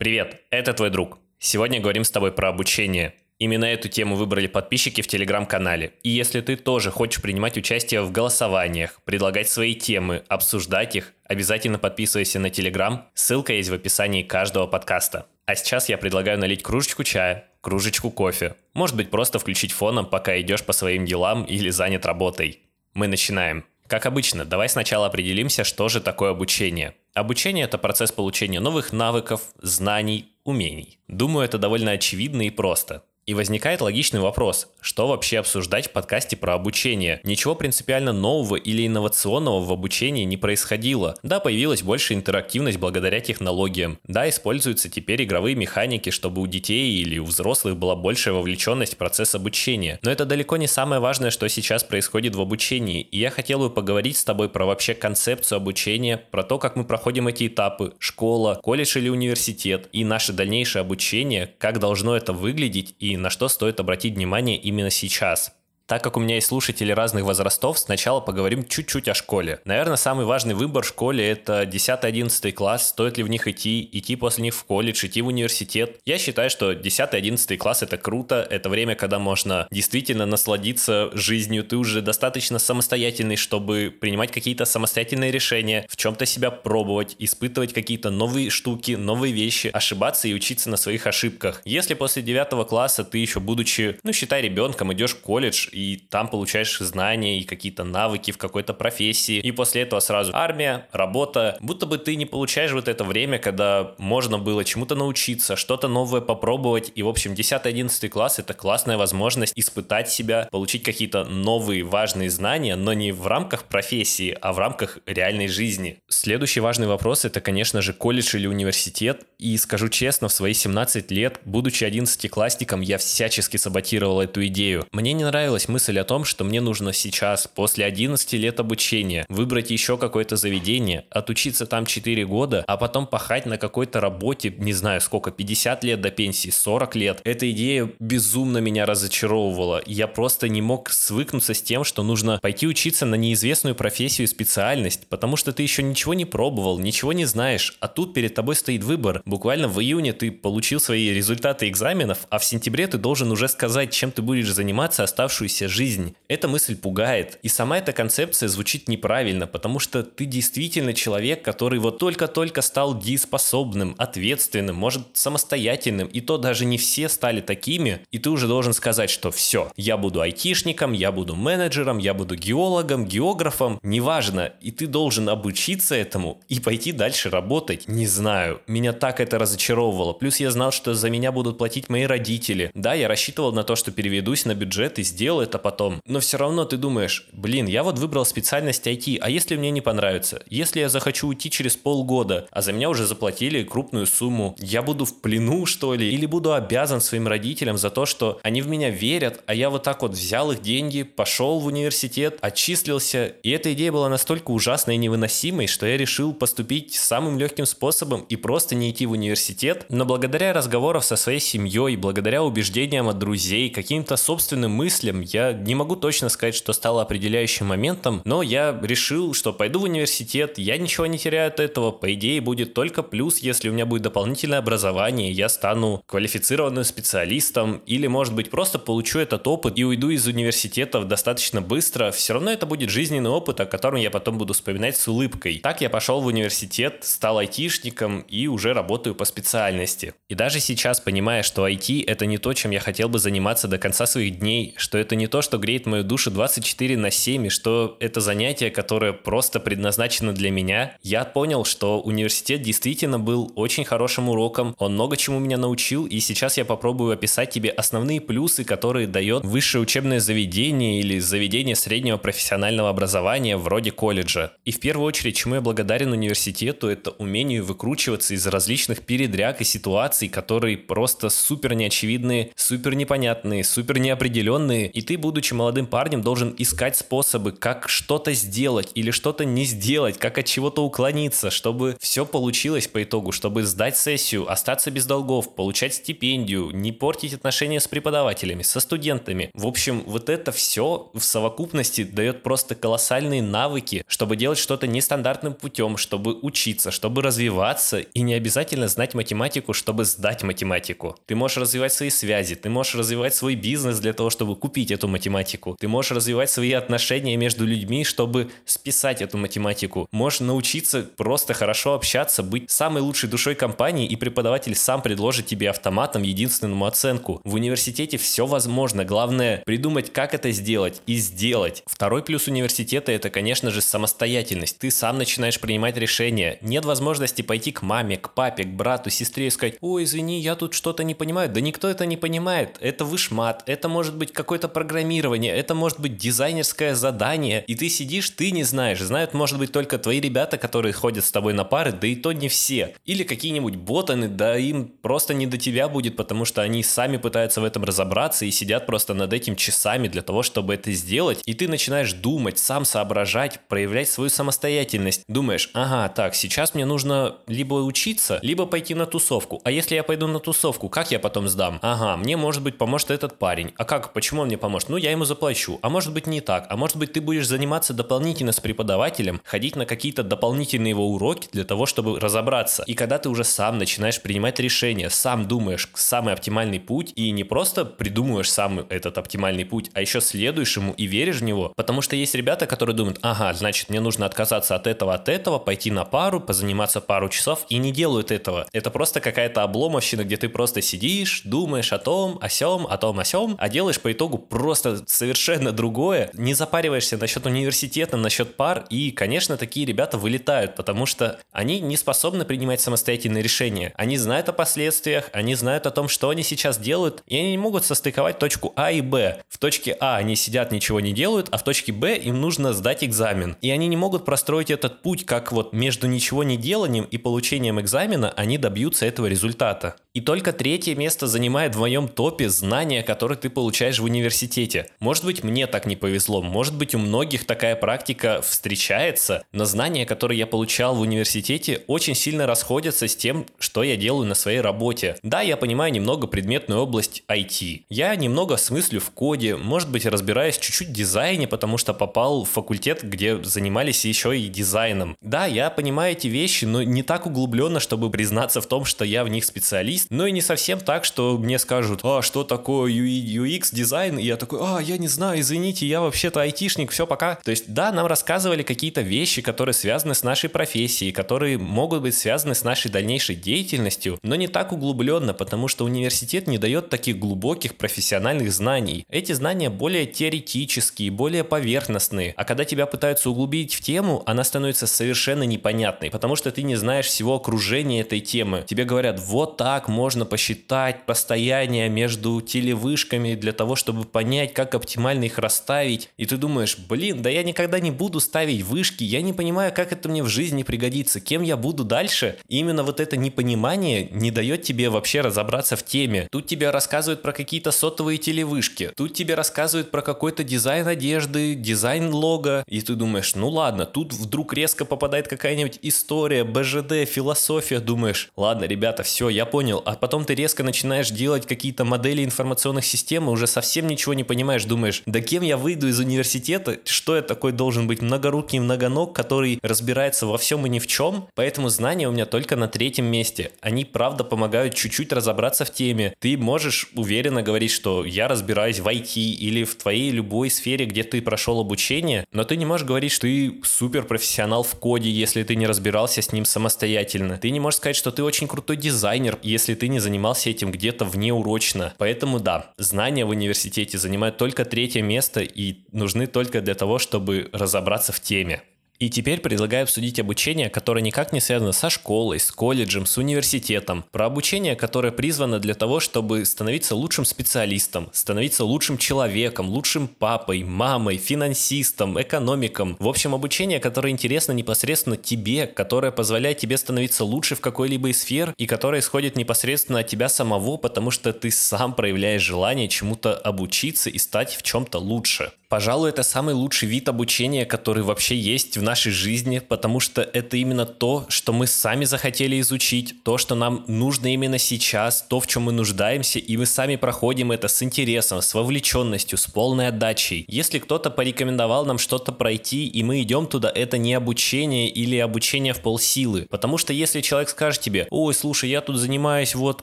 Привет, это твой друг. Сегодня говорим с тобой про обучение. Именно эту тему выбрали подписчики в телеграм-канале. И если ты тоже хочешь принимать участие в голосованиях, предлагать свои темы, обсуждать их, обязательно подписывайся на телеграм, ссылка есть в описании каждого подкаста. А сейчас я предлагаю налить кружечку чая, кружечку кофе. Может быть просто включить фоном, пока идешь по своим делам или занят работой. Мы начинаем. Как обычно, давай сначала определимся, что же такое обучение. Обучение – это процесс получения новых навыков, знаний, умений. Думаю, это довольно очевидно и просто. И возникает логичный вопрос, что вообще обсуждать в подкасте про обучение? Ничего принципиально нового или инновационного в обучении не происходило. Да, появилась больше интерактивность благодаря технологиям. Да, используются теперь игровые механики, чтобы у детей или у взрослых была большая вовлеченность в процесс обучения. Но это далеко не самое важное, что сейчас происходит в обучении. И я хотел бы поговорить с тобой про вообще концепцию обучения, про то, как мы проходим эти этапы, школа, колледж или университет, и наше дальнейшее обучение, как должно это выглядеть и на что стоит обратить внимание именно сейчас. Так как у меня есть слушатели разных возрастов, сначала поговорим чуть-чуть о школе. Наверное, самый важный выбор в школе это 10-11 класс, стоит ли в них идти, идти после них в колледж, идти в университет. Я считаю, что 10-11 класс это круто, это время, когда можно действительно насладиться жизнью, ты уже достаточно самостоятельный, чтобы принимать какие-то самостоятельные решения, в чем-то себя пробовать, испытывать какие-то новые штуки, новые вещи, ошибаться и учиться на своих ошибках. Если после 9 класса ты еще будучи, ну считай ребенком, идешь в колледж и там получаешь знания и какие-то навыки в какой-то профессии, и после этого сразу армия, работа, будто бы ты не получаешь вот это время, когда можно было чему-то научиться, что-то новое попробовать, и, в общем, 10-11 класс — это классная возможность испытать себя, получить какие-то новые важные знания, но не в рамках профессии, а в рамках реальной жизни. Следующий важный вопрос — это, конечно же, колледж или университет, и скажу честно, в свои 17 лет, будучи 11-классником, я всячески саботировал эту идею. Мне не нравилось мысль о том, что мне нужно сейчас, после 11 лет обучения, выбрать еще какое-то заведение, отучиться там 4 года, а потом пахать на какой-то работе, не знаю сколько, 50 лет до пенсии, 40 лет. Эта идея безумно меня разочаровывала. Я просто не мог свыкнуться с тем, что нужно пойти учиться на неизвестную профессию и специальность, потому что ты еще ничего не пробовал, ничего не знаешь, а тут перед тобой стоит выбор. Буквально в июне ты получил свои результаты экзаменов, а в сентябре ты должен уже сказать, чем ты будешь заниматься оставшуюся оставшаяся жизнь. Эта мысль пугает. И сама эта концепция звучит неправильно, потому что ты действительно человек, который вот только-только стал дееспособным, ответственным, может самостоятельным, и то даже не все стали такими, и ты уже должен сказать, что все, я буду айтишником, я буду менеджером, я буду геологом, географом, неважно, и ты должен обучиться этому и пойти дальше работать. Не знаю, меня так это разочаровывало. Плюс я знал, что за меня будут платить мои родители. Да, я рассчитывал на то, что переведусь на бюджет и сделаю это потом. Но все равно ты думаешь, блин, я вот выбрал специальность IT, а если мне не понравится? Если я захочу уйти через полгода, а за меня уже заплатили крупную сумму, я буду в плену, что ли? Или буду обязан своим родителям за то, что они в меня верят, а я вот так вот взял их деньги, пошел в университет, отчислился, и эта идея была настолько ужасной и невыносимой, что я решил поступить самым легким способом и просто не идти в университет, но благодаря разговорам со своей семьей, благодаря убеждениям от друзей, каким-то собственным мыслям, я не могу точно сказать, что стало определяющим моментом, но я решил, что пойду в университет, я ничего не теряю от этого, по идее будет только плюс, если у меня будет дополнительное образование, я стану квалифицированным специалистом, или, может быть, просто получу этот опыт и уйду из университета достаточно быстро, все равно это будет жизненный опыт, о котором я потом буду вспоминать с улыбкой. Так я пошел в университет, стал айтишником и уже работаю по специальности. И даже сейчас, понимая, что IT это не то, чем я хотел бы заниматься до конца своих дней, что это не то, что греет мою душу 24 на 7, и что это занятие, которое просто предназначено для меня, я понял, что университет действительно был очень хорошим уроком, он много чему меня научил, и сейчас я попробую описать тебе основные плюсы, которые дает высшее учебное заведение или заведение среднего профессионального образования вроде колледжа. И в первую очередь, чему я благодарен университету, это умению выкручиваться из различных передряг и ситуаций, которые просто супер неочевидные, супер непонятные, супер неопределенные, и ты будучи молодым парнем, должен искать способы, как что-то сделать или что-то не сделать, как от чего-то уклониться, чтобы все получилось по итогу, чтобы сдать сессию, остаться без долгов, получать стипендию, не портить отношения с преподавателями, со студентами. В общем, вот это все в совокупности дает просто колоссальные навыки, чтобы делать что-то нестандартным путем, чтобы учиться, чтобы развиваться и не обязательно знать математику, чтобы сдать математику. Ты можешь развивать свои связи, ты можешь развивать свой бизнес для того, чтобы купить эту математику. Ты можешь развивать свои отношения между людьми, чтобы списать эту математику. Можешь научиться просто хорошо общаться, быть самой лучшей душой компании, и преподаватель сам предложит тебе автоматом единственному оценку. В университете все возможно. Главное придумать, как это сделать и сделать. Второй плюс университета это, конечно же, самостоятельность. Ты сам начинаешь принимать решения. Нет возможности пойти к маме, к папе, к брату, сестре и сказать, ой, извини, я тут что-то не понимаю. Да никто это не понимает. Это вышмат, это может быть какое-то программирование, это может быть дизайнерское задание. И ты сидишь, ты не знаешь. Знают, может быть, только твои ребята, которые ходят с тобой на пары, да и то не все. Или какие-нибудь ботаны, да им просто не до тебя будет, потому что они сами пытаются в этом разобраться и сидят просто над этим часами для того, чтобы это сделать. И ты начинаешь думать, сам соображать, проявлять свою самостоятельность. Думаешь, ага, так, сейчас мне нужно либо учиться, либо пойти на тусовку. А если я пойду на тусовку, как я потом сдам? Ага, мне может быть поможет этот парень. А как, почему он мне поможет? Ну, я ему заплачу. А может быть не так. А может быть ты будешь заниматься дополнительно с преподавателем, ходить на какие-то дополнительные его уроки для того, чтобы разобраться. И когда ты уже сам начинаешь принимать решения, сам думаешь самый оптимальный путь и не просто придумываешь сам этот оптимальный путь, а еще следуешь ему и веришь в него. Потому что есть ребята, которые думают, ага, значит, мне нужно отказаться от этого, от этого, пойти на пару, позаниматься пару часов и не делают этого. Это просто какая-то обломовщина, где ты просто сидишь, думаешь о том, о сем, о том, о сем, а делаешь по итогу просто совершенно другое, не запариваешься насчет университета, насчет пар, и, конечно, такие ребята вылетают, потому что они не способны принимать самостоятельные решения. Они знают о последствиях, они знают о том, что они сейчас делают, и они не могут состыковать точку А и Б. В точке А они сидят, ничего не делают, а в точке Б им нужно сдать экзамен. И они не могут простроить этот путь, как вот между ничего не деланием и получением экзамена они добьются этого результата. И только третье место занимает в моем топе знания, которые ты получаешь в университете. Может быть, мне так не повезло, может быть, у многих такая практика встречается, но знания, которые я получал в университете, очень сильно расходятся с тем, что я делаю на своей работе. Да, я понимаю немного предметную область IT. Я немного смыслю в коде, может быть, разбираюсь чуть-чуть в дизайне, потому что попал в факультет, где занимались еще и дизайном. Да, я понимаю эти вещи, но не так углубленно, чтобы признаться в том, что я в них специалист, но и не совсем так, что мне скажут, а что такое UX дизайн, и я такой, а, я не знаю, извините, я вообще-то айтишник, все, пока. То есть, да, нам рассказывали какие-то вещи, которые связаны с нашей профессией, которые могут быть связаны с нашей дальнейшей деятельностью, но не так углубленно, потому что университет не дает таких глубоких профессиональных знаний. Эти знания более теоретические, более поверхностные, а когда тебя пытаются углубить в тему, она становится совершенно непонятной, потому что ты не знаешь всего окружения этой темы. Тебе говорят, вот так можно посчитать расстояние между телевышками для того, чтобы понять, как оптимально их расставить. И ты думаешь, блин, да я никогда не буду ставить вышки, я не понимаю, как это мне в жизни пригодится, кем я буду дальше. И именно вот это непонимание не дает тебе вообще разобраться в теме. Тут тебе рассказывают про какие-то сотовые телевышки, тут тебе рассказывают про какой-то дизайн одежды, дизайн лога, и ты думаешь, ну ладно, тут вдруг резко попадает какая-нибудь история, БЖД, философия, думаешь, ладно, ребята, все, я а потом ты резко начинаешь делать какие-то модели информационных систем, и уже совсем ничего не понимаешь, думаешь, да кем я выйду из университета, что я такой должен быть многорукий многоног, который разбирается во всем и ни в чем, поэтому знания у меня только на третьем месте. Они правда помогают чуть-чуть разобраться в теме. Ты можешь уверенно говорить, что я разбираюсь в IT или в твоей любой сфере, где ты прошел обучение, но ты не можешь говорить, что ты супер профессионал в коде, если ты не разбирался с ним самостоятельно. Ты не можешь сказать, что ты очень крутой дизайнер, если ты не занимался этим где-то внеурочно. Поэтому да, знания в университете занимают только третье место и нужны только для того, чтобы разобраться в теме. И теперь предлагаю обсудить обучение, которое никак не связано со школой, с колледжем, с университетом. Про обучение, которое призвано для того, чтобы становиться лучшим специалистом, становиться лучшим человеком, лучшим папой, мамой, финансистом, экономиком. В общем, обучение, которое интересно непосредственно тебе, которое позволяет тебе становиться лучше в какой-либо из сфер и которое исходит непосредственно от тебя самого, потому что ты сам проявляешь желание чему-то обучиться и стать в чем-то лучше. Пожалуй, это самый лучший вид обучения, который вообще есть в нашей жизни, потому что это именно то, что мы сами захотели изучить, то, что нам нужно именно сейчас, то, в чем мы нуждаемся, и мы сами проходим это с интересом, с вовлеченностью, с полной отдачей. Если кто-то порекомендовал нам что-то пройти, и мы идем туда, это не обучение или обучение в полсилы. Потому что если человек скажет тебе, ой, слушай, я тут занимаюсь вот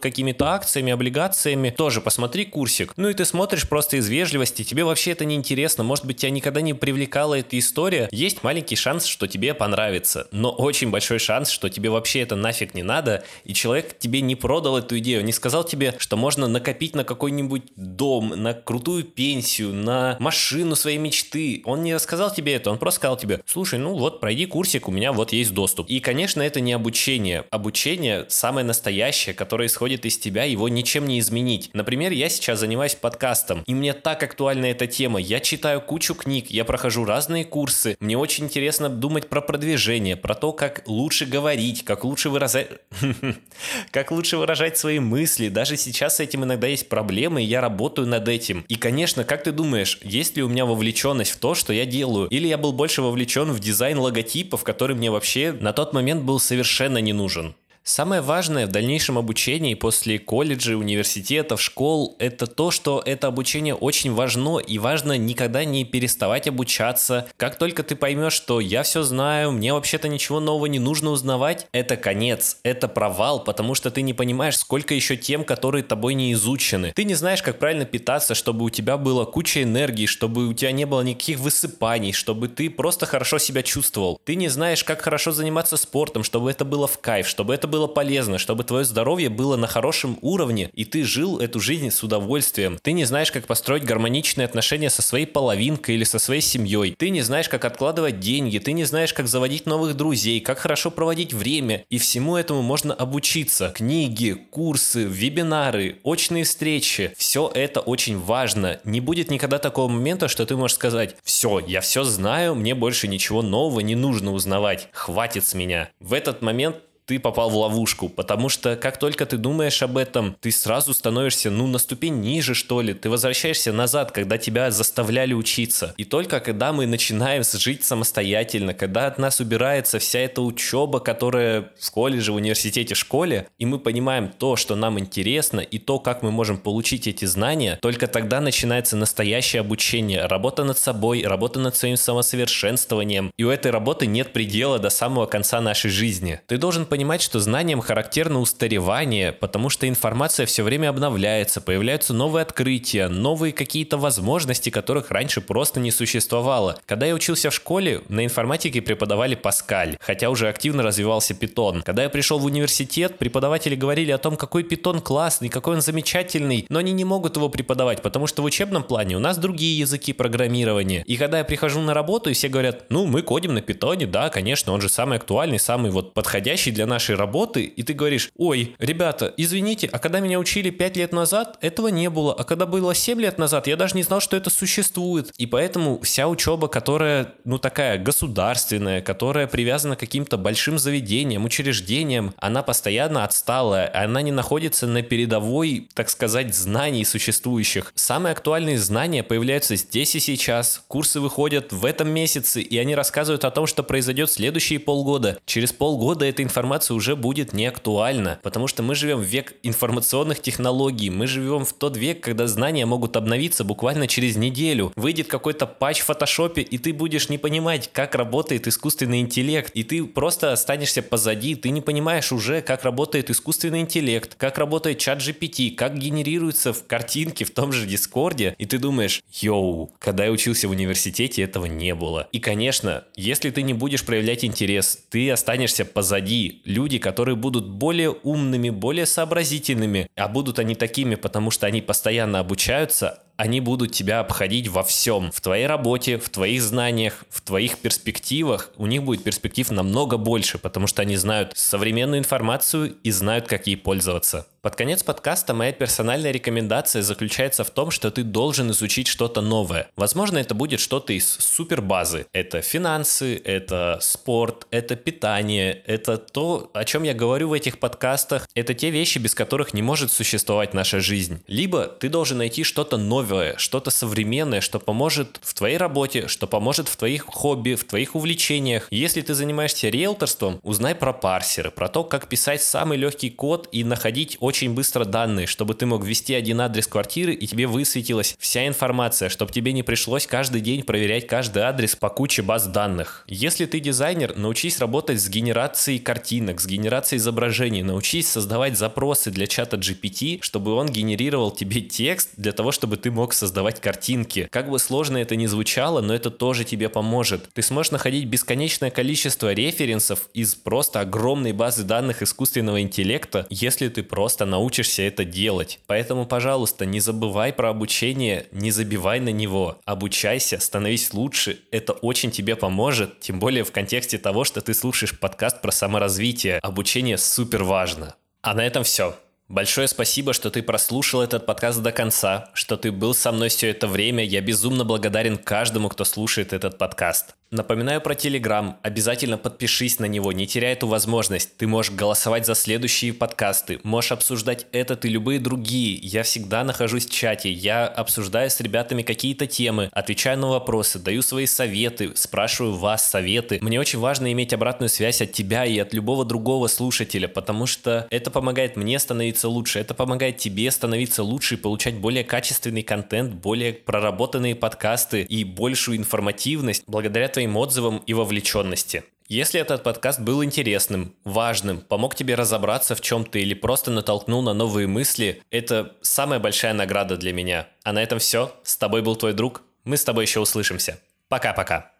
какими-то акциями, облигациями, тоже посмотри курсик. Ну и ты смотришь просто из вежливости, тебе вообще это не интересно, интересно, может быть, тебя никогда не привлекала эта история, есть маленький шанс, что тебе понравится, но очень большой шанс, что тебе вообще это нафиг не надо, и человек тебе не продал эту идею, не сказал тебе, что можно накопить на какой-нибудь дом, на крутую пенсию, на машину своей мечты. Он не рассказал тебе это, он просто сказал тебе, слушай, ну вот, пройди курсик, у меня вот есть доступ. И, конечно, это не обучение. Обучение самое настоящее, которое исходит из тебя, его ничем не изменить. Например, я сейчас занимаюсь подкастом, и мне так актуальна эта тема. Я читаю читаю кучу книг, я прохожу разные курсы. Мне очень интересно думать про продвижение, про то, как лучше говорить, как лучше выражать... как лучше выражать свои мысли. Даже сейчас с этим иногда есть проблемы, и я работаю над этим. И, конечно, как ты думаешь, есть ли у меня вовлеченность в то, что я делаю? Или я был больше вовлечен в дизайн логотипов, который мне вообще на тот момент был совершенно не нужен? Самое важное в дальнейшем обучении после колледжа, университетов, школ – это то, что это обучение очень важно, и важно никогда не переставать обучаться. Как только ты поймешь, что я все знаю, мне вообще-то ничего нового не нужно узнавать, это конец, это провал, потому что ты не понимаешь, сколько еще тем, которые тобой не изучены. Ты не знаешь, как правильно питаться, чтобы у тебя была куча энергии, чтобы у тебя не было никаких высыпаний, чтобы ты просто хорошо себя чувствовал. Ты не знаешь, как хорошо заниматься спортом, чтобы это было в кайф, чтобы это было было полезно, чтобы твое здоровье было на хорошем уровне, и ты жил эту жизнь с удовольствием. Ты не знаешь, как построить гармоничные отношения со своей половинкой или со своей семьей. Ты не знаешь, как откладывать деньги, ты не знаешь, как заводить новых друзей, как хорошо проводить время. И всему этому можно обучиться. Книги, курсы, вебинары, очные встречи. Все это очень важно. Не будет никогда такого момента, что ты можешь сказать, все, я все знаю, мне больше ничего нового не нужно узнавать. Хватит с меня. В этот момент ты попал в ловушку, потому что как только ты думаешь об этом, ты сразу становишься, ну, на ступень ниже, что ли, ты возвращаешься назад, когда тебя заставляли учиться. И только когда мы начинаем жить самостоятельно, когда от нас убирается вся эта учеба, которая в колледже, в университете, школе, и мы понимаем то, что нам интересно, и то, как мы можем получить эти знания, только тогда начинается настоящее обучение, работа над собой, работа над своим самосовершенствованием. И у этой работы нет предела до самого конца нашей жизни. Ты должен понимать, понимать, что знаниям характерно устаревание, потому что информация все время обновляется, появляются новые открытия, новые какие-то возможности, которых раньше просто не существовало. Когда я учился в школе, на информатике преподавали Паскаль, хотя уже активно развивался Питон. Когда я пришел в университет, преподаватели говорили о том, какой Питон классный, какой он замечательный, но они не могут его преподавать, потому что в учебном плане у нас другие языки программирования. И когда я прихожу на работу, и все говорят, ну, мы кодим на Питоне, да, конечно, он же самый актуальный, самый вот подходящий для нашей работы, и ты говоришь, ой, ребята, извините, а когда меня учили 5 лет назад, этого не было, а когда было 7 лет назад, я даже не знал, что это существует. И поэтому вся учеба, которая, ну, такая государственная, которая привязана к каким-то большим заведениям, учреждениям, она постоянно отсталая, она не находится на передовой, так сказать, знаний существующих. Самые актуальные знания появляются здесь и сейчас. Курсы выходят в этом месяце, и они рассказывают о том, что произойдет следующие полгода. Через полгода эта информация информация уже будет не актуальна, потому что мы живем в век информационных технологий, мы живем в тот век, когда знания могут обновиться буквально через неделю. Выйдет какой-то патч в фотошопе, и ты будешь не понимать, как работает искусственный интеллект, и ты просто останешься позади, ты не понимаешь уже, как работает искусственный интеллект, как работает ChatGPT, как генерируются в картинке в том же Дискорде, и ты думаешь, yo, когда я учился в университете, этого не было. И, конечно, если ты не будешь проявлять интерес, ты останешься позади, люди, которые будут более умными, более сообразительными, а будут они такими, потому что они постоянно обучаются, они будут тебя обходить во всем. В твоей работе, в твоих знаниях, в твоих перспективах. У них будет перспектив намного больше, потому что они знают современную информацию и знают, как ей пользоваться. Под конец подкаста моя персональная рекомендация заключается в том, что ты должен изучить что-то новое. Возможно, это будет что-то из супербазы. Это финансы, это спорт, это питание, это то, о чем я говорю в этих подкастах. Это те вещи, без которых не может существовать наша жизнь. Либо ты должен найти что-то новое, что-то современное, что поможет в твоей работе, что поможет в твоих хобби, в твоих увлечениях. Если ты занимаешься риэлторством, узнай про парсеры, про то, как писать самый легкий код и находить очень быстро данные, чтобы ты мог ввести один адрес квартиры и тебе высветилась вся информация, чтобы тебе не пришлось каждый день проверять каждый адрес по куче баз данных. Если ты дизайнер, научись работать с генерацией картинок, с генерацией изображений, научись создавать запросы для чата GPT, чтобы он генерировал тебе текст для того, чтобы ты мог создавать картинки. Как бы сложно это ни звучало, но это тоже тебе поможет. Ты сможешь находить бесконечное количество референсов из просто огромной базы данных искусственного интеллекта, если ты просто научишься это делать. Поэтому, пожалуйста, не забывай про обучение, не забивай на него. Обучайся, становись лучше. Это очень тебе поможет, тем более в контексте того, что ты слушаешь подкаст про саморазвитие. Обучение супер важно. А на этом все. Большое спасибо, что ты прослушал этот подкаст до конца, что ты был со мной все это время. Я безумно благодарен каждому, кто слушает этот подкаст. Напоминаю про Телеграм. Обязательно подпишись на него, не теряй эту возможность. Ты можешь голосовать за следующие подкасты, можешь обсуждать этот и любые другие. Я всегда нахожусь в чате, я обсуждаю с ребятами какие-то темы, отвечаю на вопросы, даю свои советы, спрашиваю вас советы. Мне очень важно иметь обратную связь от тебя и от любого другого слушателя, потому что это помогает мне становиться лучше, это помогает тебе становиться лучше и получать более качественный контент, более проработанные подкасты и большую информативность благодаря твоим отзывам и вовлеченности. Если этот подкаст был интересным, важным, помог тебе разобраться в чем-то или просто натолкнул на новые мысли, это самая большая награда для меня. А на этом все. С тобой был твой друг. Мы с тобой еще услышимся. Пока-пока.